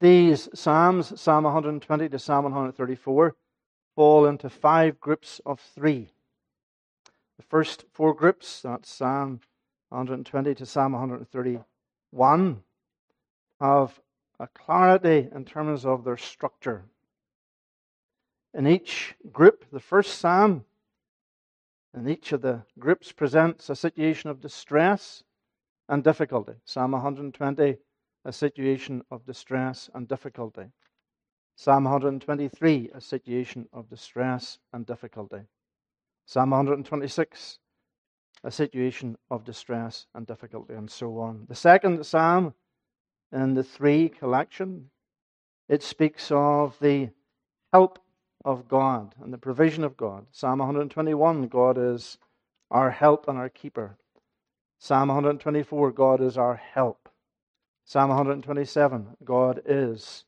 These Psalms, Psalm 120 to Psalm 134, fall into five groups of three. The first four groups, that's Psalm 120 to Psalm 131, have a clarity in terms of their structure. In each group, the first psalm, in each of the groups presents a situation of distress and difficulty. Psalm 120, a situation of distress and difficulty. Psalm 123, a situation of distress and difficulty. Psalm 126, a situation of distress and difficulty, and so on. The second psalm in the three collection, it speaks of the help of God and the provision of God. Psalm 121, God is our help and our keeper. Psalm 124, God is our help. Psalm 127, God is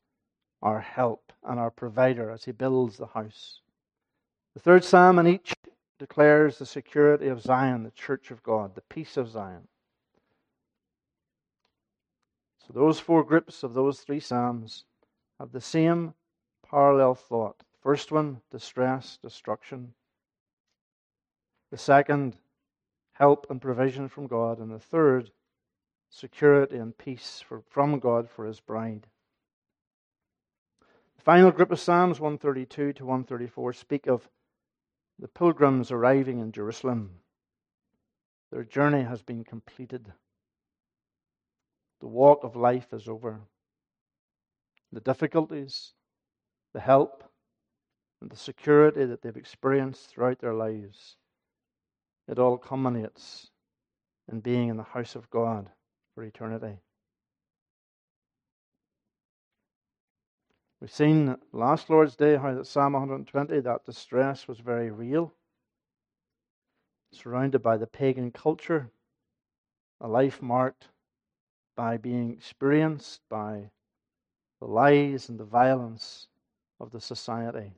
our help and our provider as he builds the house. The third psalm in each declares the security of Zion, the church of God, the peace of Zion. So those four groups of those three psalms have the same parallel thought. First one, distress, destruction. The second, help and provision from God. And the third, security and peace for, from God for his bride. The final group of Psalms, 132 to 134, speak of the pilgrims arriving in Jerusalem. Their journey has been completed. The walk of life is over. The difficulties, the help, and the security that they've experienced throughout their lives, it all culminates in being in the house of God for eternity. We've seen last Lord's Day how that Psalm 120, that distress was very real, surrounded by the pagan culture, a life marked by being experienced by the lies and the violence of the society.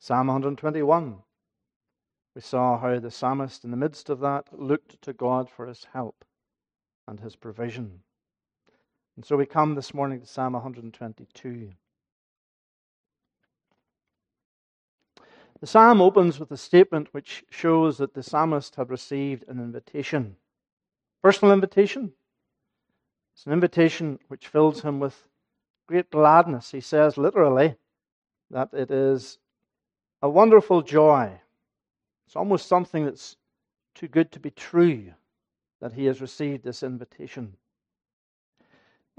Psalm 121. We saw how the psalmist, in the midst of that, looked to God for his help and his provision. And so we come this morning to Psalm 122. The psalm opens with a statement which shows that the psalmist had received an invitation. Personal invitation. It's an invitation which fills him with great gladness. He says literally that it is a wonderful joy. It's almost something that's too good to be true that he has received this invitation.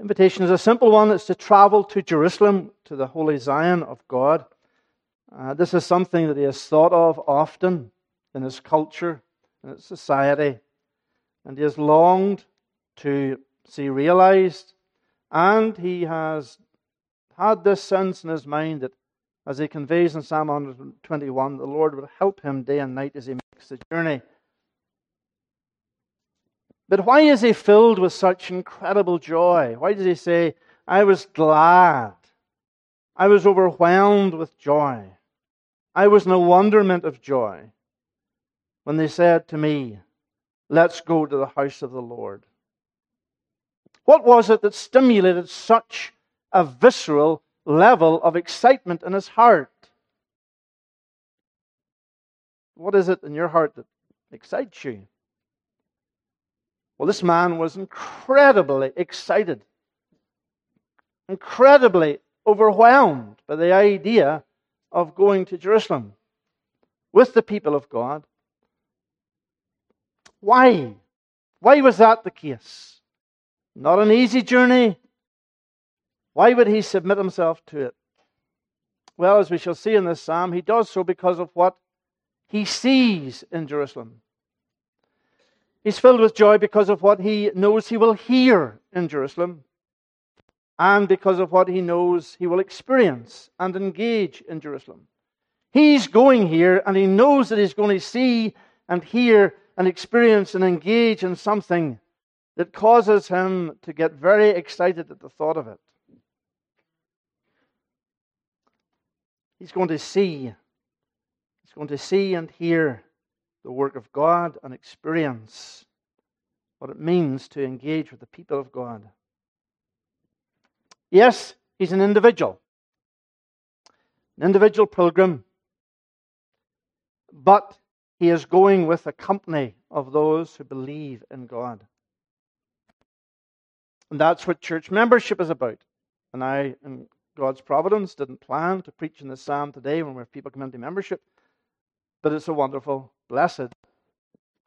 Invitation is a simple one. It's to travel to Jerusalem, to the holy Zion of God. Uh, this is something that he has thought of often in his culture, in his society, and he has longed to see realized. And he has had this sense in his mind that as he conveys in Psalm 121, the Lord will help him day and night as he makes the journey. But why is he filled with such incredible joy? Why does he say, I was glad? I was overwhelmed with joy. I was in a wonderment of joy when they said to me, Let's go to the house of the Lord. What was it that stimulated such a visceral level of excitement in his heart. What is it in your heart that excites you? Well, this man was incredibly excited, incredibly overwhelmed by the idea of going to Jerusalem with the people of God. Why? Why was that the case? Not an easy journey, why would he submit himself to it? Well, as we shall see in this psalm, he does so because of what he sees in Jerusalem. He's filled with joy because of what he knows he will hear in Jerusalem and because of what he knows he will experience and engage in Jerusalem. He's going here and he knows that he's going to see and hear and experience and engage in something that causes him to get very excited at the thought of it. He's going to see. He's going to see and hear the work of God and experience what it means to engage with the people of God. Yes, he's an individual, an individual pilgrim, but he is going with a company of those who believe in God. And that's what church membership is about. And I, in God's providence, didn't plan to preach in this psalm today when we have people come into membership. But it's a wonderful, blessed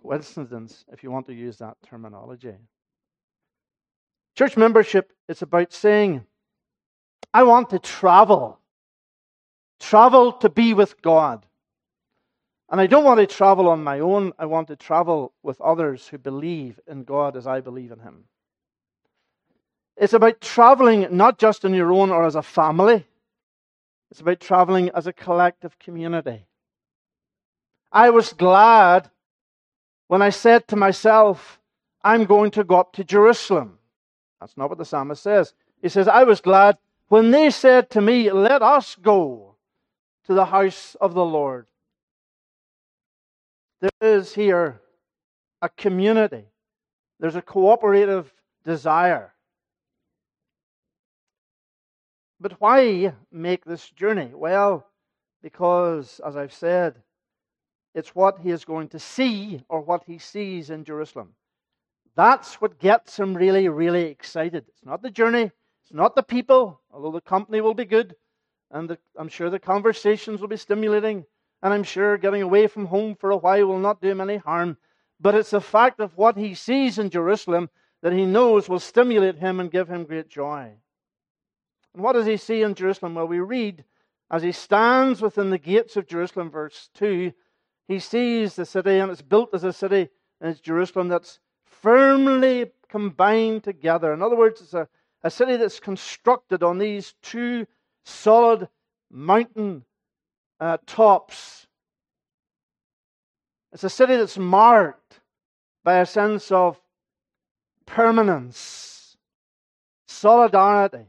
coincidence, if you want to use that terminology. Church membership is about saying, I want to travel. Travel to be with God. And I don't want to travel on my own. I want to travel with others who believe in God as I believe in Him. It's about traveling not just on your own or as a family, it's about traveling as a collective community. I was glad when I said to myself, I'm going to go up to Jerusalem. That's not what the psalmist says. He says, I was glad when they said to me, Let us go to the house of the Lord. There is here a community, there's a cooperative desire. But why make this journey? Well, because, as I've said, it's what he is going to see or what he sees in Jerusalem. That's what gets him really, really excited. It's not the journey, it's not the people, although the company will be good, and the, I'm sure the conversations will be stimulating, and I'm sure getting away from home for a while will not do him any harm. But it's the fact of what he sees in Jerusalem that he knows will stimulate him and give him great joy. And what does he see in Jerusalem? Well, we read as he stands within the gates of Jerusalem, verse 2 he sees the city, and it's built as a city, and it's Jerusalem that's firmly combined together. In other words, it's a, a city that's constructed on these two solid mountain uh, tops. It's a city that's marked by a sense of permanence, solidarity.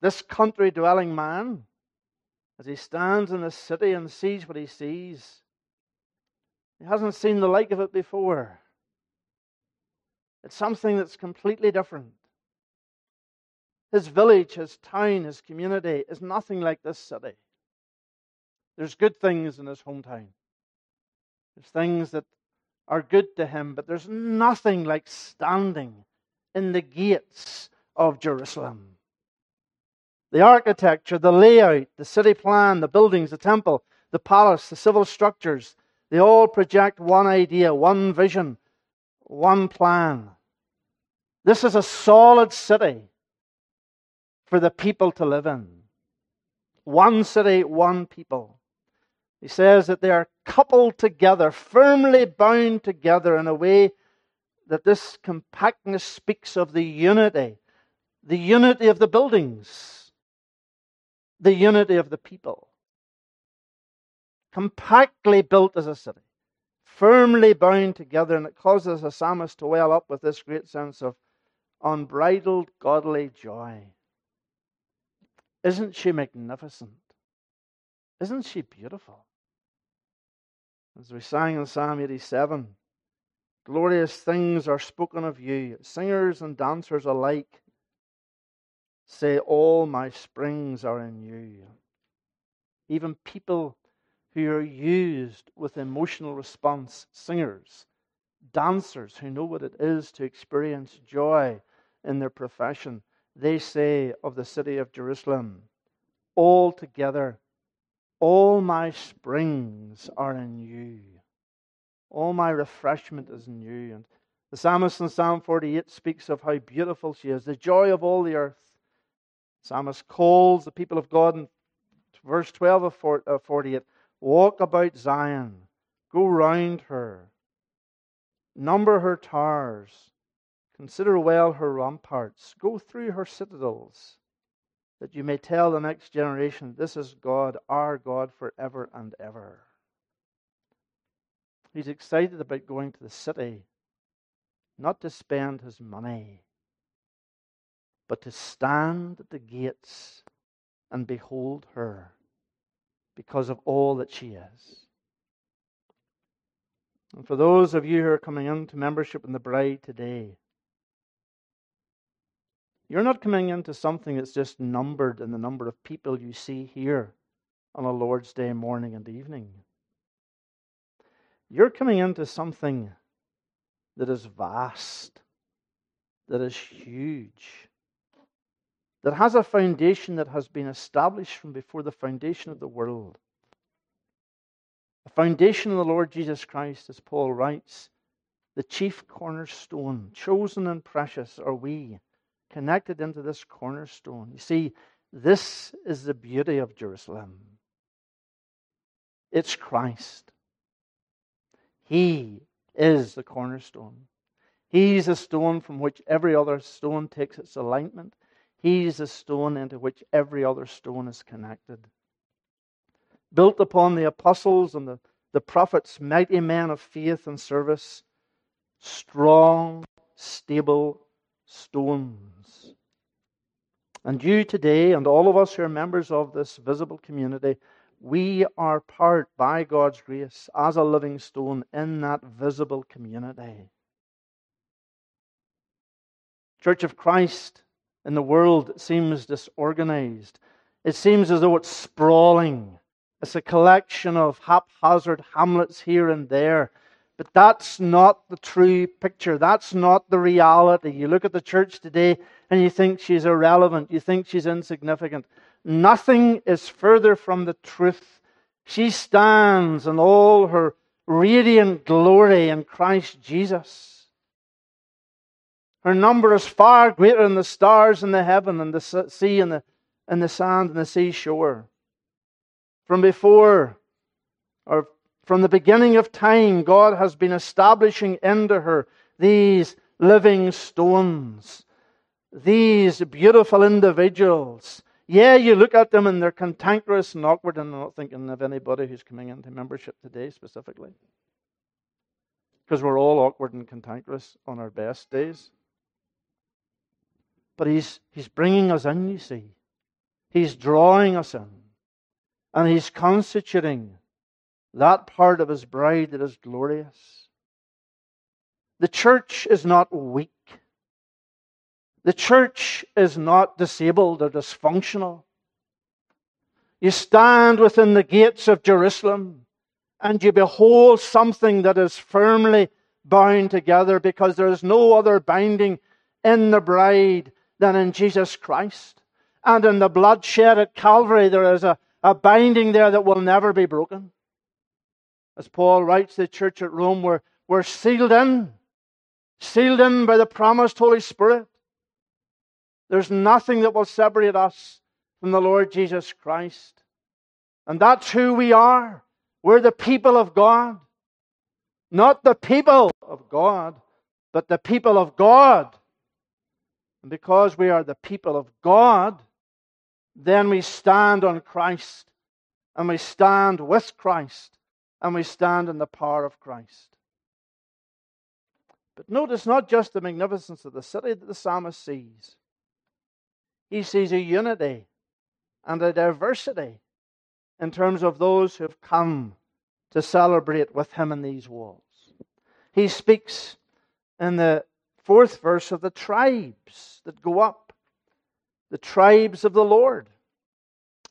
This country dwelling man as he stands in the city and sees what he sees. He hasn't seen the like of it before. It's something that's completely different. His village, his town, his community is nothing like this city. There's good things in his hometown. There's things that are good to him, but there's nothing like standing in the gates of Jerusalem. The architecture, the layout, the city plan, the buildings, the temple, the palace, the civil structures, they all project one idea, one vision, one plan. This is a solid city for the people to live in. One city, one people. He says that they are coupled together, firmly bound together in a way that this compactness speaks of the unity, the unity of the buildings the unity of the people. Compactly built as a city, firmly bound together, and it causes the psalmist to well up with this great sense of unbridled godly joy. Isn't she magnificent? Isn't she beautiful? As we sang in Psalm 87, glorious things are spoken of you, singers and dancers alike say, All my springs are in you. Even people who are used with emotional response, singers, dancers who know what it is to experience joy in their profession, they say of the city of Jerusalem, All together, all my springs are in you. All my refreshment is in you. And the psalmist in Psalm 48 speaks of how beautiful she is, the joy of all the earth. Psalmist calls the people of God in verse 12 of uh, 48 Walk about Zion, go round her, number her towers, consider well her ramparts, go through her citadels, that you may tell the next generation, This is God, our God, forever and ever. He's excited about going to the city, not to spend his money but to stand at the gates and behold her because of all that she is. And for those of you who are coming into membership in the bride today, You're not coming into something that's just numbered in the number of people you see here on a Lord's Day morning and evening. You're coming into something that is vast, that is huge, that has a foundation that has been established from before the foundation of the world. The foundation of the Lord Jesus Christ, as Paul writes, the chief cornerstone, chosen and precious are we, connected into this cornerstone. You see, this is the beauty of Jerusalem. It's Christ. He is the cornerstone. He's the stone from which every other stone takes its alignment. He's the stone into which every other stone is connected. Built upon the apostles and the, the prophets, mighty men of faith and service, strong, stable stones. And you today, and all of us who are members of this visible community, we are part, by God's grace, as a living stone in that visible community. Church of Christ in the world seems disorganized. It seems as though it's sprawling. It's a collection of haphazard hamlets here and there. But that's not the true picture. That's not the reality. You look at the church today and you think she's irrelevant. You think she's insignificant. Nothing is further from the truth. She stands in all her radiant glory in Christ Jesus. Her number is far greater than the stars in the heaven and the sea and the, and the sand and the seashore. From before, or from the beginning of time, God has been establishing into her these living stones, these beautiful individuals yeah, you look at them and they're cantankerous and awkward, and I'm not thinking of anybody who's coming into membership today specifically. Because we're all awkward and cantankerous on our best days. But he's, he's bringing us in, you see. He's drawing us in. And he's constituting that part of his bride that is glorious. The church is not weak. The church is not disabled or dysfunctional. You stand within the gates of Jerusalem and you behold something that is firmly bound together because there is no other binding in the bride than in Jesus Christ. And in the bloodshed at Calvary, there is a, a binding there that will never be broken. As Paul writes the church at Rome, we're, we're sealed in, sealed in by the promised Holy Spirit. There's nothing that will separate us from the Lord Jesus Christ. And that's who we are. We're the people of God. Not the people of God, but the people of God. And because we are the people of God, then we stand on Christ and we stand with Christ and we stand in the power of Christ. But notice not just the magnificence of the city that the psalmist sees, he sees a unity and a diversity in terms of those who have come to celebrate with him in these walls. He speaks in the fourth verse of the tribes that go up, the tribes of the Lord.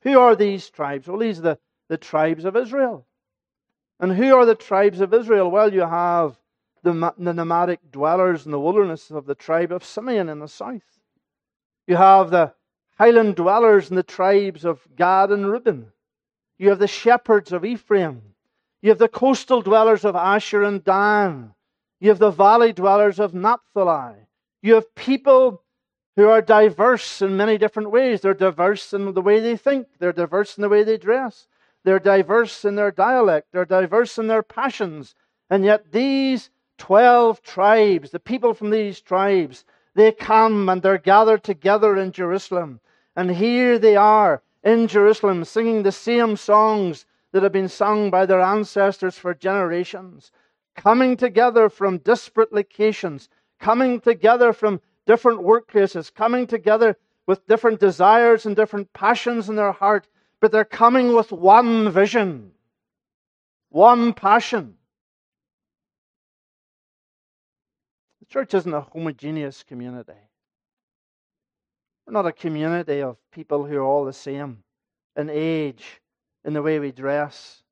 Who are these tribes? Well, these are the, the tribes of Israel. And who are the tribes of Israel? Well, you have the, the nomadic dwellers in the wilderness of the tribe of Simeon in the south. You have the highland dwellers in the tribes of Gad and Reuben. You have the shepherds of Ephraim. You have the coastal dwellers of Asher and Dan. You have the valley dwellers of Naphtali. You have people who are diverse in many different ways. They're diverse in the way they think, they're diverse in the way they dress, they're diverse in their dialect, they're diverse in their passions. And yet, these 12 tribes, the people from these tribes, they come and they're gathered together in Jerusalem. And here they are in Jerusalem singing the same songs that have been sung by their ancestors for generations, coming together from disparate locations, coming together from different workplaces, coming together with different desires and different passions in their heart, but they're coming with one vision, one passion. The church isn't a homogeneous community. We're not a community of people who are all the same in age, in the way we dress,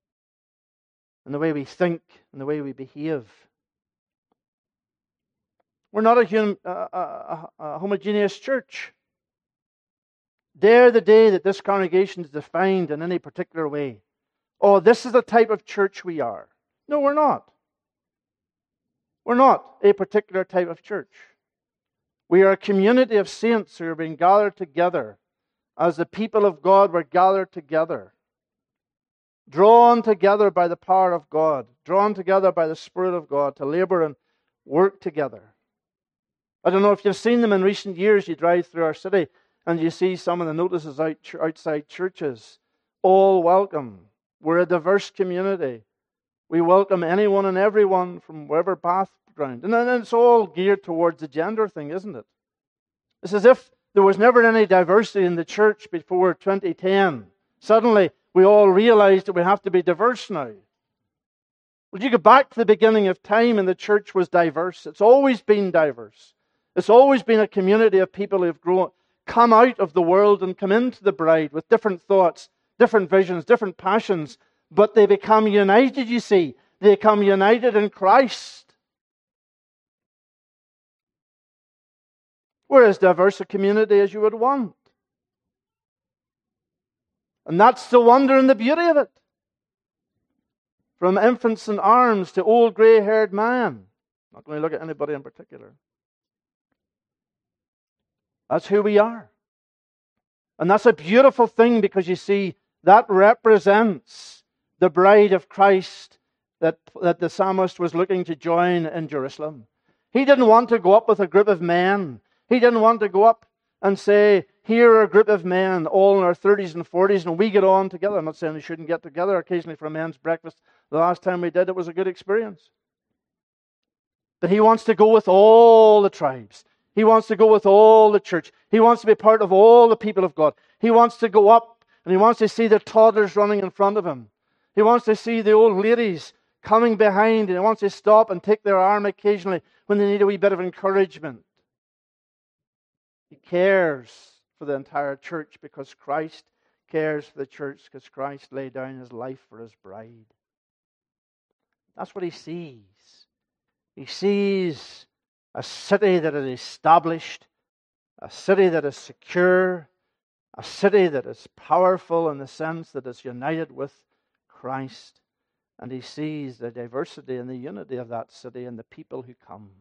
in the way we think, in the way we behave. We're not a, hum, a, a, a homogeneous church. Dare the day that this congregation is defined in any particular way. Oh, this is the type of church we are. No, we're not. We're not a particular type of church. We are a community of saints who are being gathered together as the people of God were gathered together, drawn together by the power of God, drawn together by the Spirit of God to labor and work together. I don't know if you've seen them in recent years. You drive through our city and you see some of the notices out, outside churches. All welcome. We're a diverse community. We welcome anyone and everyone from wherever background. And then it's all geared towards the gender thing, isn't it? It's as if there was never any diversity in the church before 2010. Suddenly, we all realize that we have to be diverse now. Well, you go back to the beginning of time and the church was diverse. It's always been diverse. It's always been a community of people who've grown, come out of the world and come into the bride with different thoughts, different visions, different passions, but they become united, you see. They become united in Christ. We're as diverse a community as you would want. And that's the wonder and the beauty of it. From infants in arms to old grey haired man. Not going to look at anybody in particular. That's who we are. And that's a beautiful thing because you see, that represents the bride of Christ that, that the psalmist was looking to join in Jerusalem. He didn't want to go up with a group of men. He didn't want to go up and say, Here are a group of men, all in our 30s and 40s, and we get on together. I'm not saying we shouldn't get together occasionally for a men's breakfast. The last time we did, it was a good experience. But he wants to go with all the tribes. He wants to go with all the church. He wants to be part of all the people of God. He wants to go up and he wants to see the toddlers running in front of him. He wants to see the old ladies coming behind and he wants to stop and take their arm occasionally when they need a wee bit of encouragement. He cares for the entire church because Christ cares for the church because Christ laid down his life for his bride. That's what he sees. He sees a city that is established, a city that is secure, a city that is powerful in the sense that it's united with Christ. And he sees the diversity and the unity of that city and the people who come.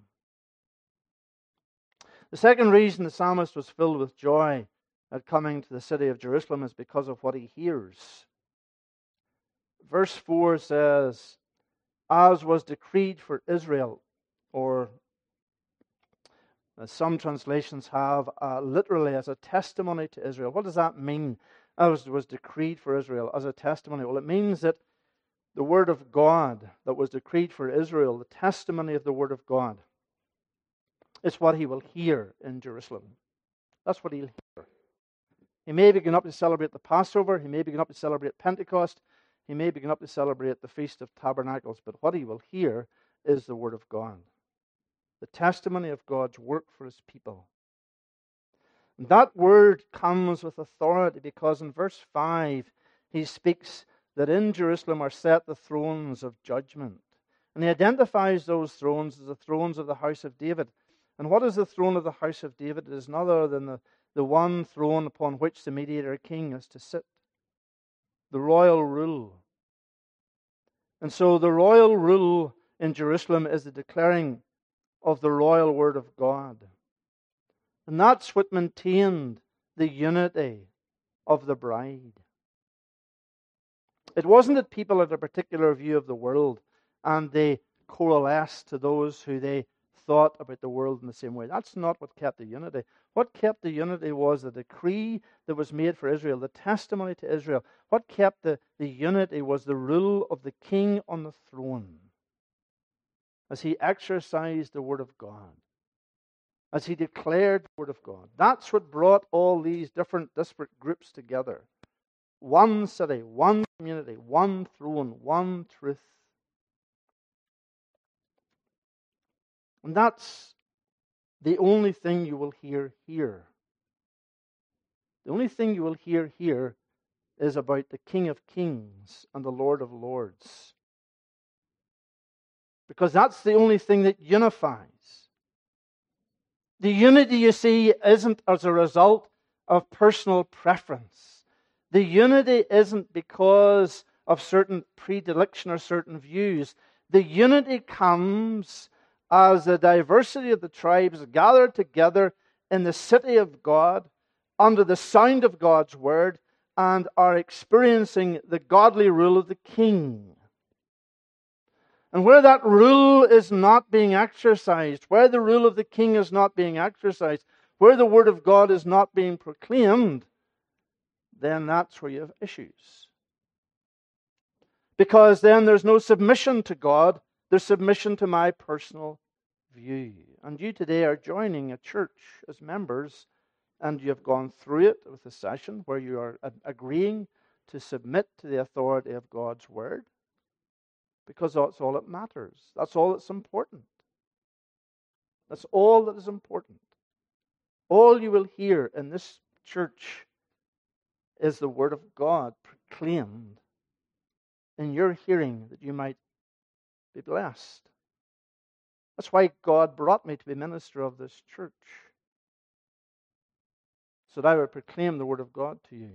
The second reason the psalmist was filled with joy at coming to the city of Jerusalem is because of what he hears. Verse 4 says, As was decreed for Israel, or some translations have uh, literally as a testimony to Israel. What does that mean? As was decreed for Israel as a testimony. Well, it means that the word of God that was decreed for Israel, the testimony of the word of God, is what he will hear in Jerusalem. That's what he'll hear. He may begin up to celebrate the Passover. He may begin up to celebrate Pentecost. He may begin up to celebrate the Feast of Tabernacles. But what he will hear is the Word of God the testimony of God's work for his people. And that word comes with authority because in verse 5 he speaks that in Jerusalem are set the thrones of judgment. And he identifies those thrones as the thrones of the house of David. And what is the throne of the house of David? It is none other than the, the one throne upon which the mediator king is to sit the royal rule. And so the royal rule in Jerusalem is the declaring of the royal word of God. And that's what maintained the unity of the bride. It wasn't that people had a particular view of the world and they coalesced to those who they thought about the world in the same way. That's not what kept the unity. What kept the unity was the decree that was made for Israel, the testimony to Israel. What kept the, the unity was the rule of the king on the throne as he exercised the Word of God, as he declared the Word of God. That's what brought all these different disparate groups together. One city, one community, one throne, one truth. And that's the only thing you will hear here. The only thing you will hear here is about the King of Kings and the Lord of Lords. Because that's the only thing that unifies. The unity you see isn't as a result of personal preference. The unity isn't because of certain predilection or certain views. The unity comes as the diversity of the tribes gather together in the city of God under the sound of God's word and are experiencing the godly rule of the king. And where that rule is not being exercised, where the rule of the king is not being exercised, where the word of God is not being proclaimed, then that's where you have issues. Because then there's no submission to God, there's submission to my personal view. And you today are joining a church as members, and you have gone through it with a session where you are agreeing to submit to the authority of God's word because that's all that matters. That's all that's important. That's all that is important. All you will hear in this church is the Word of God proclaimed in your hearing that you might be blessed. That's why God brought me to be minister of this church, so that I would proclaim the Word of God to you.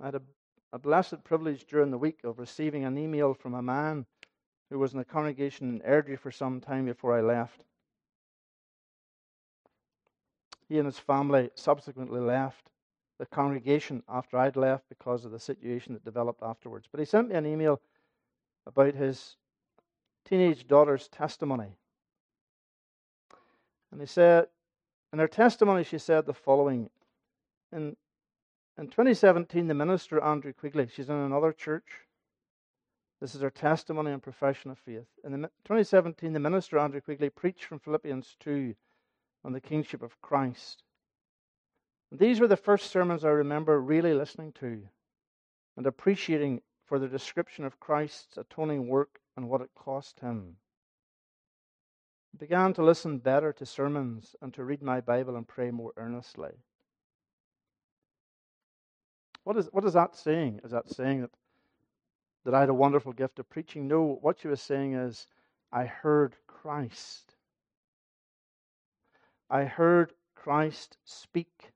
I had a a blessed privilege during the week of receiving an email from a man who was in the congregation in Airdrie for some time before I left. He and his family subsequently left the congregation after I'd left because of the situation that developed afterwards. But he sent me an email about his teenage daughter's testimony. And he said, in her testimony, she said the following In in 2017, the minister, Andrew Quigley, she's in another church. This is her testimony and profession of faith. In 2017, the minister, Andrew Quigley, preached from Philippians 2 on the kingship of Christ. And these were the first sermons I remember really listening to and appreciating for the description of Christ's atoning work and what it cost him. I began to listen better to sermons and to read my Bible and pray more earnestly. What is, what is that saying? Is that saying that, that I had a wonderful gift of preaching? No, what she was saying is, I heard Christ. I heard Christ speak.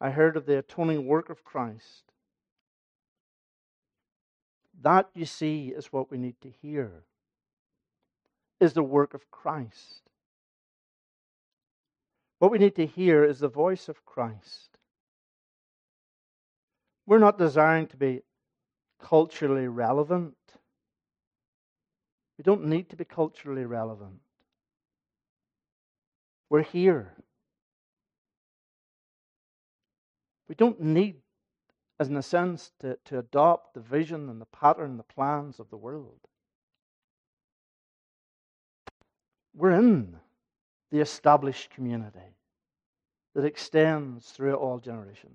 I heard of the atoning work of Christ. That, you see, is what we need to hear. Is the work of Christ. What we need to hear is the voice of Christ. We're not desiring to be culturally relevant. We don't need to be culturally relevant. We're here. We don't need, as in a sense, to, to adopt the vision and the pattern, the plans of the world. We're in the established community that extends through all generations.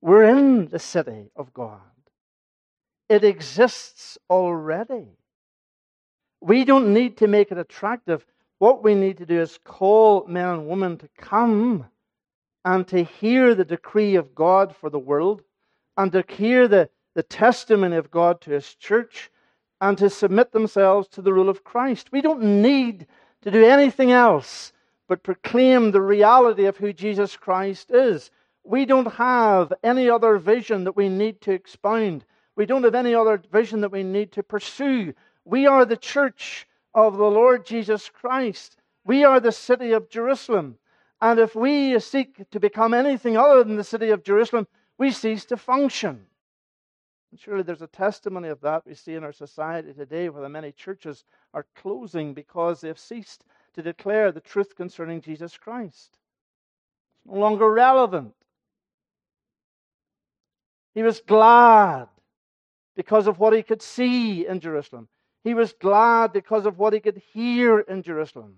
We're in the city of God. It exists already. We don't need to make it attractive. What we need to do is call men and women to come and to hear the decree of God for the world and to hear the, the testimony of God to His church and to submit themselves to the rule of Christ. We don't need to do anything else but proclaim the reality of who Jesus Christ is. We don't have any other vision that we need to expound. We don't have any other vision that we need to pursue. We are the church of the Lord Jesus Christ. We are the city of Jerusalem. And if we seek to become anything other than the city of Jerusalem, we cease to function. And surely there's a testimony of that we see in our society today where the many churches are closing because they've ceased to declare the truth concerning Jesus Christ. It's no longer relevant. He was glad because of what he could see in Jerusalem. He was glad because of what he could hear in Jerusalem.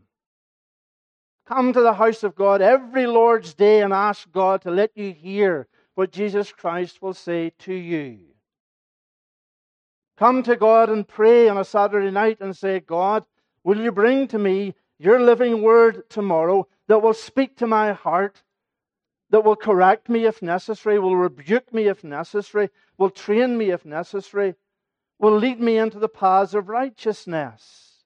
Come to the house of God every Lord's day and ask God to let you hear what Jesus Christ will say to you. Come to God and pray on a Saturday night and say, God, will you bring to me your living word tomorrow that will speak to my heart that will correct me if necessary, will rebuke me if necessary, will train me if necessary, will lead me into the paths of righteousness.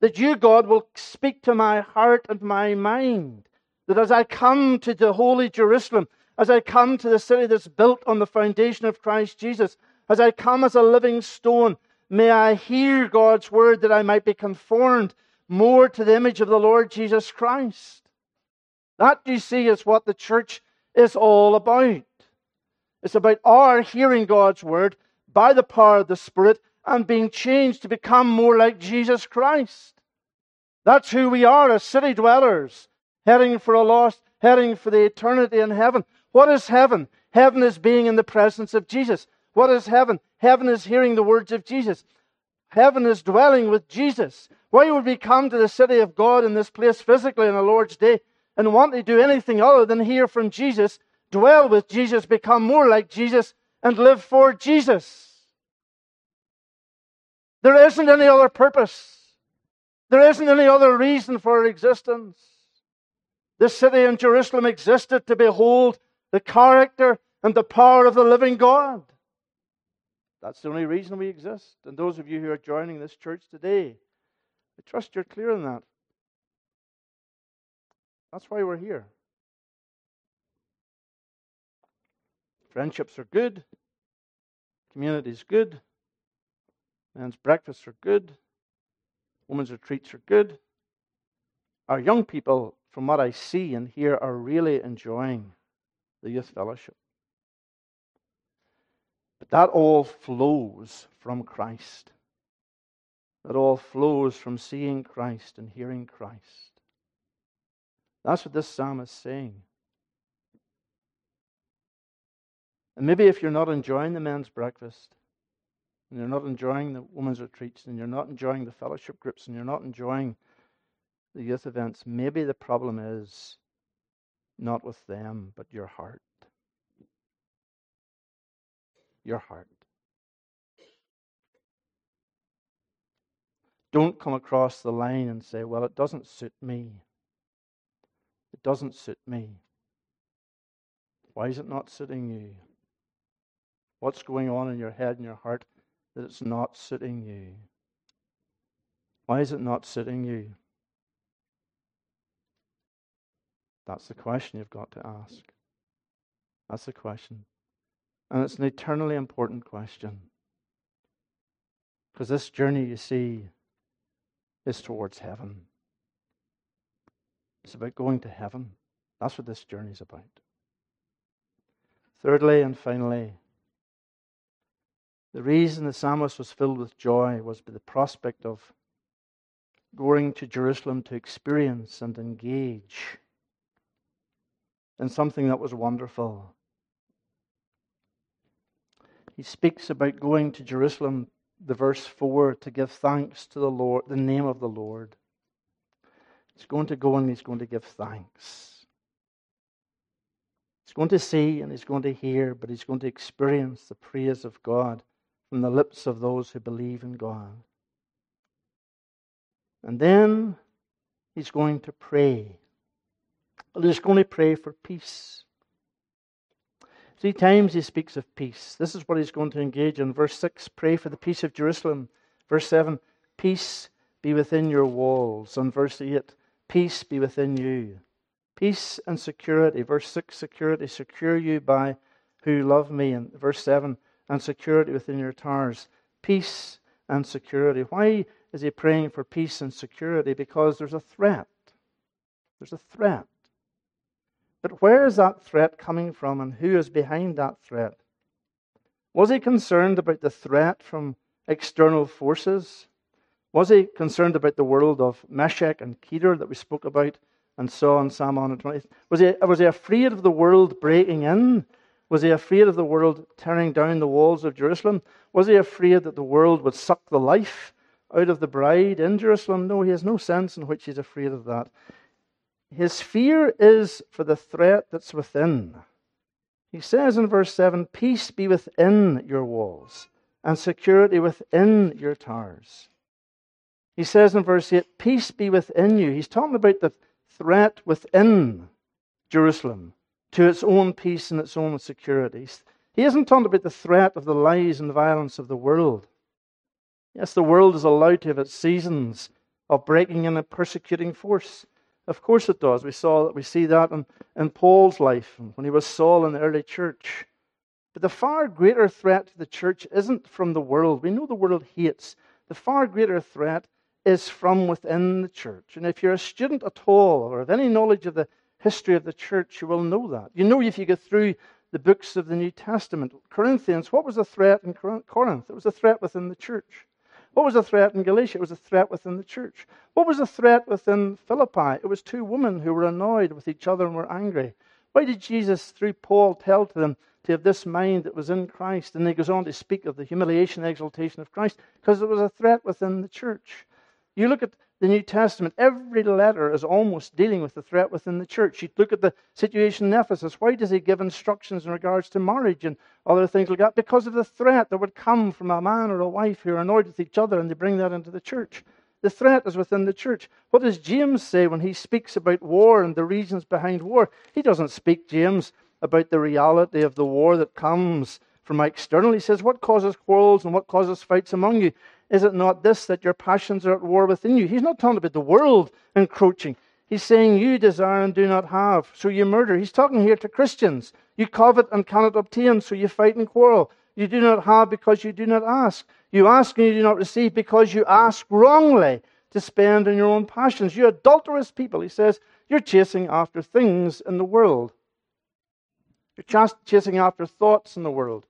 That you, God, will speak to my heart and my mind. That as I come to the holy Jerusalem, as I come to the city that's built on the foundation of Christ Jesus, as I come as a living stone, may I hear God's word that I might be conformed more to the image of the Lord Jesus Christ. That, you see, is what the church is all about. It's about our hearing God's word by the power of the Spirit and being changed to become more like Jesus Christ. That's who we are as city dwellers, heading for a lost, heading for the eternity in heaven. What is heaven? Heaven is being in the presence of Jesus. What is heaven? Heaven is hearing the words of Jesus. Heaven is dwelling with Jesus. Why would we come to the city of God in this place physically on the Lord's day and want to do anything other than hear from Jesus, dwell with Jesus, become more like Jesus, and live for Jesus? There isn't any other purpose. There isn't any other reason for existence. This city in Jerusalem existed to behold the character and the power of the living God. That's the only reason we exist. And those of you who are joining this church today, I trust you're clear on that. That's why we're here. Friendships are good. Community's good. Men's breakfasts are good. Women's retreats are good. Our young people, from what I see and hear, are really enjoying youth fellowship. But that all flows from Christ. That all flows from seeing Christ and hearing Christ. That's what this psalm is saying. And maybe if you're not enjoying the men's breakfast, and you're not enjoying the women's retreats, and you're not enjoying the fellowship groups, and you're not enjoying the youth events, maybe the problem is not with them, but your heart your heart. Don't come across the line and say, well, it doesn't suit me. It doesn't suit me. Why is it not suiting you? What's going on in your head and your heart that it's not suiting you? Why is it not suiting you? That's the question you've got to ask. That's the question. And it's an eternally important question. Because this journey, you see, is towards heaven. It's about going to heaven. That's what this journey is about. Thirdly and finally, the reason the psalmist was filled with joy was by the prospect of going to Jerusalem to experience and engage in something that was wonderful he speaks about going to Jerusalem, the verse 4, to give thanks to the Lord, the name of the Lord. He's going to go and he's going to give thanks. He's going to see and he's going to hear, but he's going to experience the praise of God from the lips of those who believe in God. And then he's going to pray. He's going to pray for peace. Three times he speaks of peace. This is what he's going to engage in. Verse 6 Pray for the peace of Jerusalem. Verse 7 Peace be within your walls. And verse 8 Peace be within you. Peace and security. Verse 6 Security. Secure you by who love me. And verse 7 And security within your towers. Peace and security. Why is he praying for peace and security? Because there's a threat. There's a threat. But where is that threat coming from and who is behind that threat? Was he concerned about the threat from external forces? Was he concerned about the world of Meshech and Kedar that we spoke about and saw in Psalm 120? Was he, was he afraid of the world breaking in? Was he afraid of the world tearing down the walls of Jerusalem? Was he afraid that the world would suck the life out of the bride in Jerusalem? No, he has no sense in which he's afraid of that. His fear is for the threat that's within. He says in verse 7 Peace be within your walls, and security within your towers. He says in verse 8 Peace be within you. He's talking about the threat within. Jerusalem to its own peace and its own security. He isn't talking about the threat of the lies and violence of the world. Yes, the world is allowed to have its seasons of breaking in and persecuting force. Of course it does. We saw that we see that in, in Paul's life when he was Saul in the early church. But the far greater threat to the church isn't from the world. We know the world hates. The far greater threat is from within the church. And if you're a student at all or have any knowledge of the history of the church, you will know that. You know if you get through the books of the New Testament. Corinthians, what was the threat in Corinth? It was a threat within the church. What was the threat in Galatia? It was a threat within the church. What was the threat within Philippi? It was two women who were annoyed with each other and were angry. Why did Jesus, through Paul, tell to them to have this mind that was in Christ? And he goes on to speak of the humiliation and exaltation of Christ because it was a threat within the church. You look at the New Testament, every letter is almost dealing with the threat within the church. You look at the situation in Ephesus. Why does he give instructions in regards to marriage and other things like that? Because of the threat that would come from a man or a wife who are annoyed with each other and they bring that into the church. The threat is within the church. What does James say when he speaks about war and the reasons behind war? He doesn't speak, James, about the reality of the war that comes from external. He says, What causes quarrels and what causes fights among you? Is it not this that your passions are at war within you? He's not talking about the world encroaching. He's saying you desire and do not have, so you murder. He's talking here to Christians. You covet and cannot obtain, so you fight and quarrel. You do not have because you do not ask. You ask and you do not receive because you ask wrongly to spend on your own passions. You adulterous people, he says, you're chasing after things in the world. You're chasing after thoughts in the world.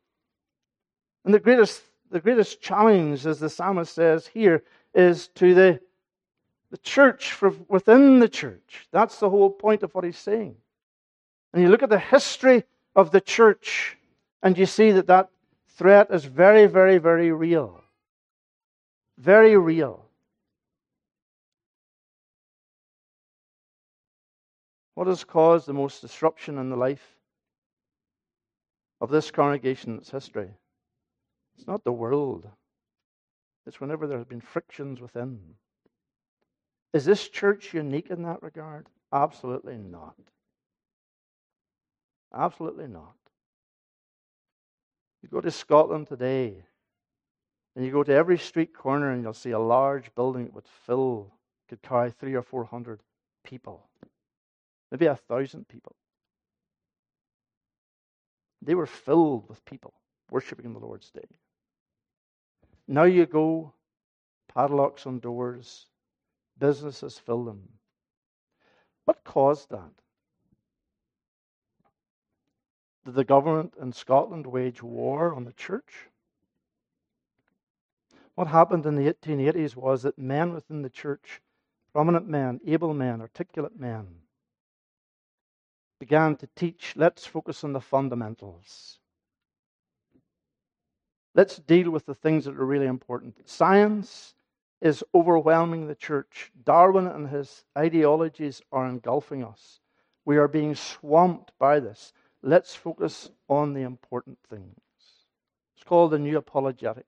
And the greatest the greatest challenge, as the psalmist says here, is to the, the church from within the church. That's the whole point of what he's saying. And you look at the history of the church, and you see that that threat is very, very, very real. Very real. What has caused the most disruption in the life of this congregation in its history? It's not the world, it's whenever there have been frictions within. Is this church unique in that regard? Absolutely not. Absolutely not. You go to Scotland today, and you go to every street corner, and you'll see a large building that would fill, could carry three or four hundred people, maybe a thousand people. They were filled with people worshiping the Lord's day. Now you go, padlocks on doors, businesses fill them. What caused that? Did the government in Scotland wage war on the church? What happened in the 1880s was that men within the church, prominent men, able men, articulate men, began to teach let's focus on the fundamentals. Let's deal with the things that are really important. Science is overwhelming the church. Darwin and his ideologies are engulfing us. We are being swamped by this. Let's focus on the important things. It's called the New Apologetic.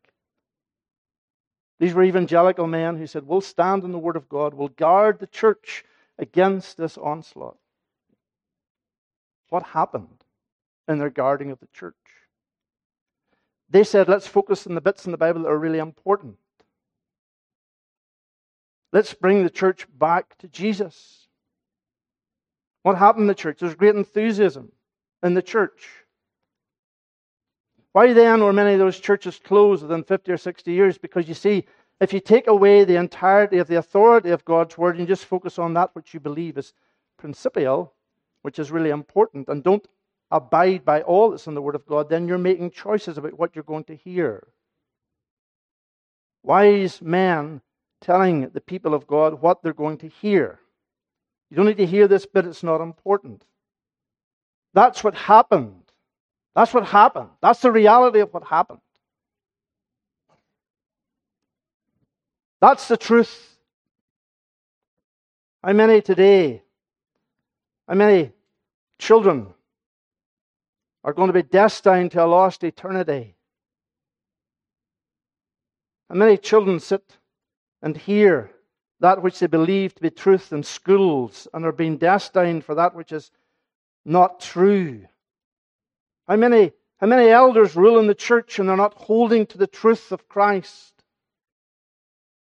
These were evangelical men who said, We'll stand on the Word of God, we'll guard the church against this onslaught. What happened in their guarding of the church? They said, let's focus on the bits in the Bible that are really important. Let's bring the church back to Jesus. What happened in the church? There's great enthusiasm in the church. Why then were many of those churches closed within 50 or 60 years? Because you see, if you take away the entirety of the authority of God's word and just focus on that which you believe is principial, which is really important, and don't abide by all that's in the Word of God, then you're making choices about what you're going to hear. Wise men telling the people of God what they're going to hear. You don't need to hear this bit, it's not important. That's what happened. That's what happened. That's the reality of what happened. That's the truth. How many today, how many children are going to be destined to a lost eternity. And many children sit and hear that which they believe to be truth in schools and are being destined for that which is not true? How many, how many elders rule in the church and they're not holding to the truth of Christ?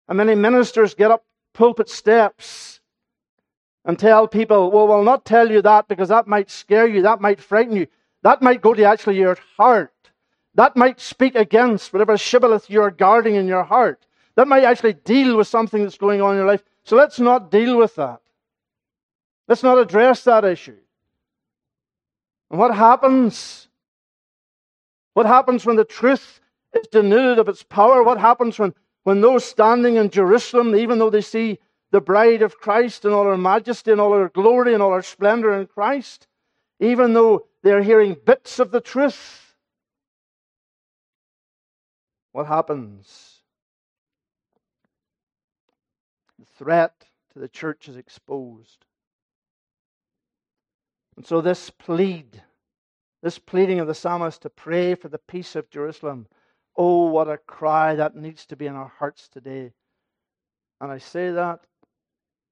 How many ministers get up pulpit steps and tell people, well, we'll not tell you that because that might scare you, that might frighten you, that might go to actually your heart. That might speak against whatever shibboleth you're guarding in your heart. That might actually deal with something that's going on in your life. So let's not deal with that. Let's not address that issue. And what happens? What happens when the truth is denuded of its power? What happens when, when those standing in Jerusalem, even though they see the bride of Christ in all her majesty and all her glory and all her splendor in Christ, even though they're hearing bits of the truth, what happens? The threat to the church is exposed. And so, this plead, this pleading of the psalmist to pray for the peace of Jerusalem, oh, what a cry that needs to be in our hearts today. And I say that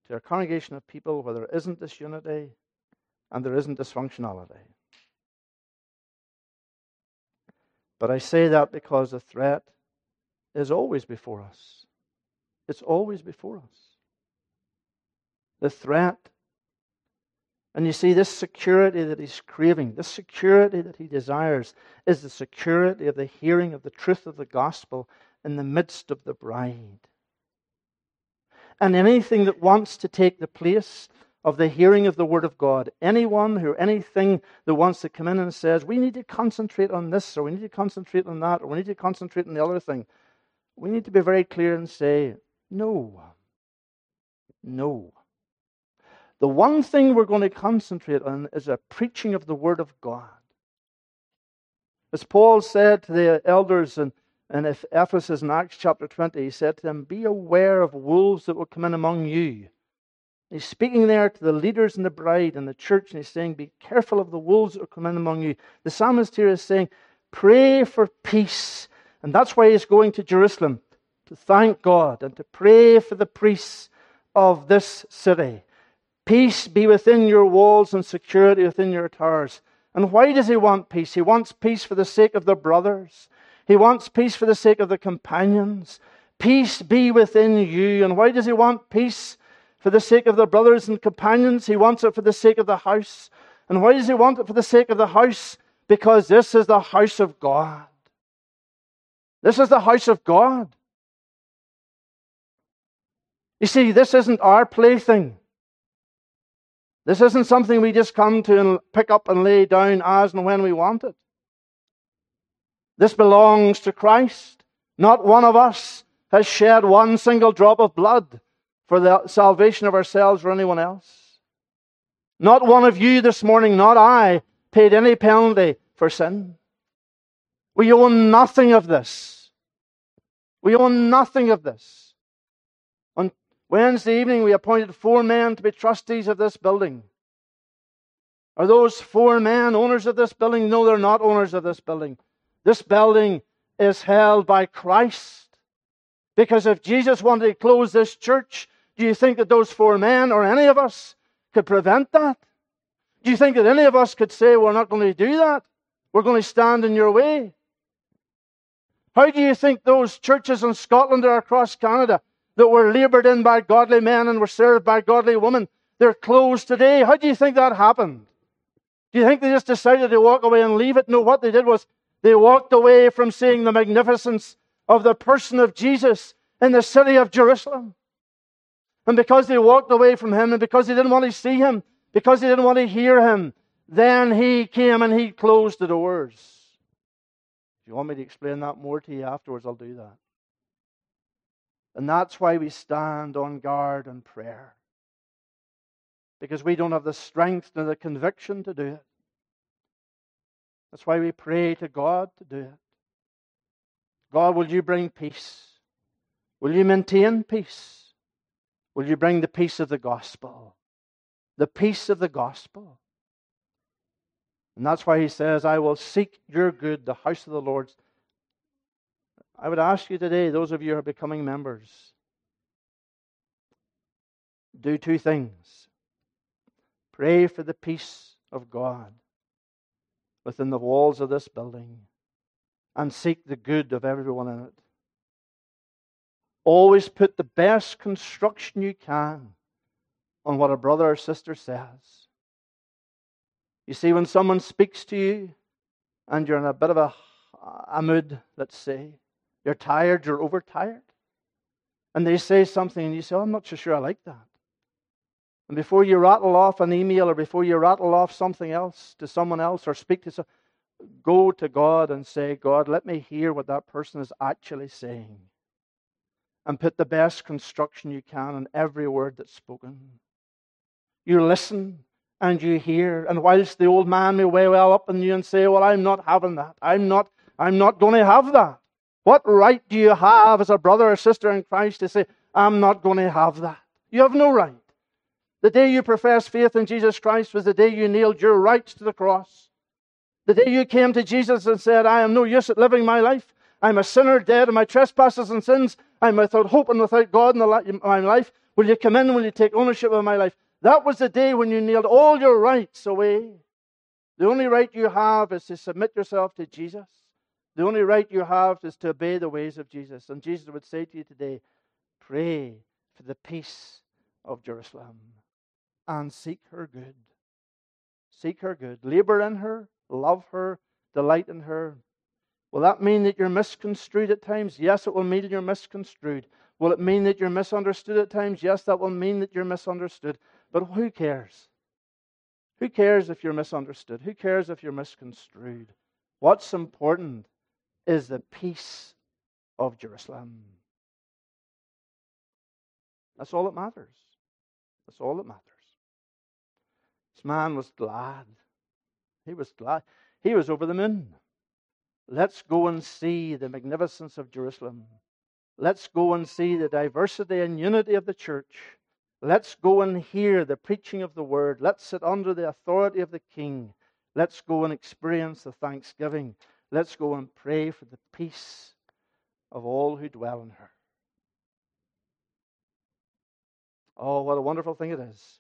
to a congregation of people where there isn't disunity and there isn't dysfunctionality. But I say that because the threat is always before us. It's always before us. The threat. And you see, this security that he's craving, this security that he desires, is the security of the hearing of the truth of the gospel in the midst of the bride. And anything that wants to take the place of the hearing of the Word of God. Anyone who, anything that wants to come in and says, we need to concentrate on this, or we need to concentrate on that, or we need to concentrate on the other thing, we need to be very clear and say, no. No. The one thing we're going to concentrate on is a preaching of the Word of God. As Paul said to the elders in, in Ephesus in Acts chapter 20, he said to them, Be aware of wolves that will come in among you He's speaking there to the leaders and the bride and the church, and he's saying, Be careful of the wolves that come in among you. The psalmist here is saying, Pray for peace. And that's why he's going to Jerusalem to thank God and to pray for the priests of this city. Peace be within your walls and security within your towers. And why does he want peace? He wants peace for the sake of the brothers. He wants peace for the sake of the companions. Peace be within you. And why does he want peace? For the sake of their brothers and companions. He wants it for the sake of the house. And why does he want it for the sake of the house? Because this is the house of God. This is the house of God. You see, this isn't our plaything. This isn't something we just come to and pick up and lay down as and when we want it. This belongs to Christ. Not one of us has shed one single drop of blood for the salvation of ourselves or anyone else. Not one of you this morning, not I, paid any penalty for sin. We own nothing of this. We own nothing of this. On Wednesday evening, we appointed four men to be trustees of this building. Are those four men owners of this building? No, they're not owners of this building. This building is held by Christ. Because if Jesus wanted to close this church, do you think that those four men or any of us could prevent that? Do you think that any of us could say, We're not going to do that? We're going to stand in your way? How do you think those churches in Scotland or across Canada that were laboured in by godly men and were served by godly women, they're closed today? How do you think that happened? Do you think they just decided to walk away and leave it? No, what they did was they walked away from seeing the magnificence of the person of Jesus in the city of Jerusalem. And because they walked away from him and because they didn't want to see him, because they didn't want to hear him, then he came and he closed the doors. If you want me to explain that more to you afterwards, I'll do that. And that's why we stand on guard and prayer. Because we don't have the strength nor the conviction to do it. That's why we pray to God to do it. God, will you bring peace? Will you maintain peace? Will you bring the peace of the gospel? The peace of the gospel. And that's why he says, I will seek your good, the house of the Lord. I would ask you today, those of you who are becoming members, do two things. Pray for the peace of God within the walls of this building and seek the good of everyone in it. Always put the best construction you can on what a brother or sister says. You see, when someone speaks to you and you're in a bit of a, a mood, let's say, you're tired, you're overtired, and they say something and you say, oh, I'm not so sure I like that. And before you rattle off an email or before you rattle off something else to someone else or speak to someone, go to God and say, God, let me hear what that person is actually saying. And put the best construction you can on every word that's spoken. You listen and you hear. And whilst the old man may weigh well up in you and say, Well, I'm not having that. I'm not, I'm not going to have that. What right do you have as a brother or sister in Christ to say, I'm not going to have that? You have no right. The day you professed faith in Jesus Christ was the day you nailed your rights to the cross. The day you came to Jesus and said, I am no use at living my life. I'm a sinner dead in my trespasses and sins. I'm without hope and without God in the, my life. Will you come in? Will you take ownership of my life? That was the day when you nailed all your rights away. The only right you have is to submit yourself to Jesus. The only right you have is to obey the ways of Jesus. And Jesus would say to you today, pray for the peace of Jerusalem and seek her good. Seek her good. Labor in her, love her, delight in her. Will that mean that you're misconstrued at times? Yes, it will mean you're misconstrued. Will it mean that you're misunderstood at times? Yes, that will mean that you're misunderstood. But who cares? Who cares if you're misunderstood? Who cares if you're misconstrued? What's important is the peace of Jerusalem. That's all that matters. That's all that matters. This man was glad. He was glad. He was over the moon. Let's go and see the magnificence of Jerusalem. Let's go and see the diversity and unity of the church. Let's go and hear the preaching of the word. Let's sit under the authority of the king. Let's go and experience the thanksgiving Let's go and pray for the peace of all who dwell in her. Oh, what a wonderful thing it is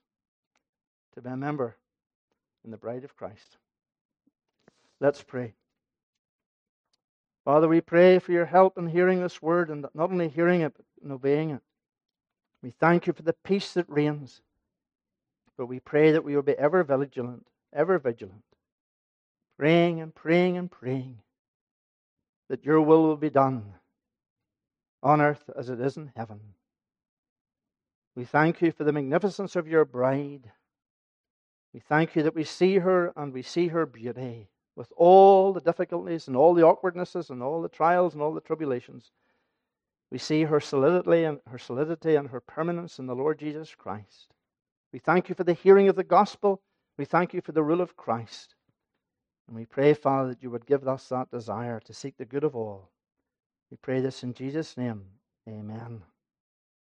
to be a member in the bride of Christ. Let's pray. Father, we pray for your help in hearing this word and not only hearing it, but in obeying it. We thank you for the peace that reigns. But we pray that we will be ever vigilant, ever vigilant, praying and praying and praying that your will will be done on earth as it is in heaven. We thank you for the magnificence of your bride. We thank you that we see her and we see her beauty with all the difficulties and all the awkwardnesses and all the trials and all the tribulations. We see her solidity and her solidity and her permanence in the Lord Jesus Christ. We thank you for the hearing of the gospel. We thank you for the rule of Christ. And we pray, Father, that you would give us that desire to seek the good of all. We pray this in Jesus' name. Amen.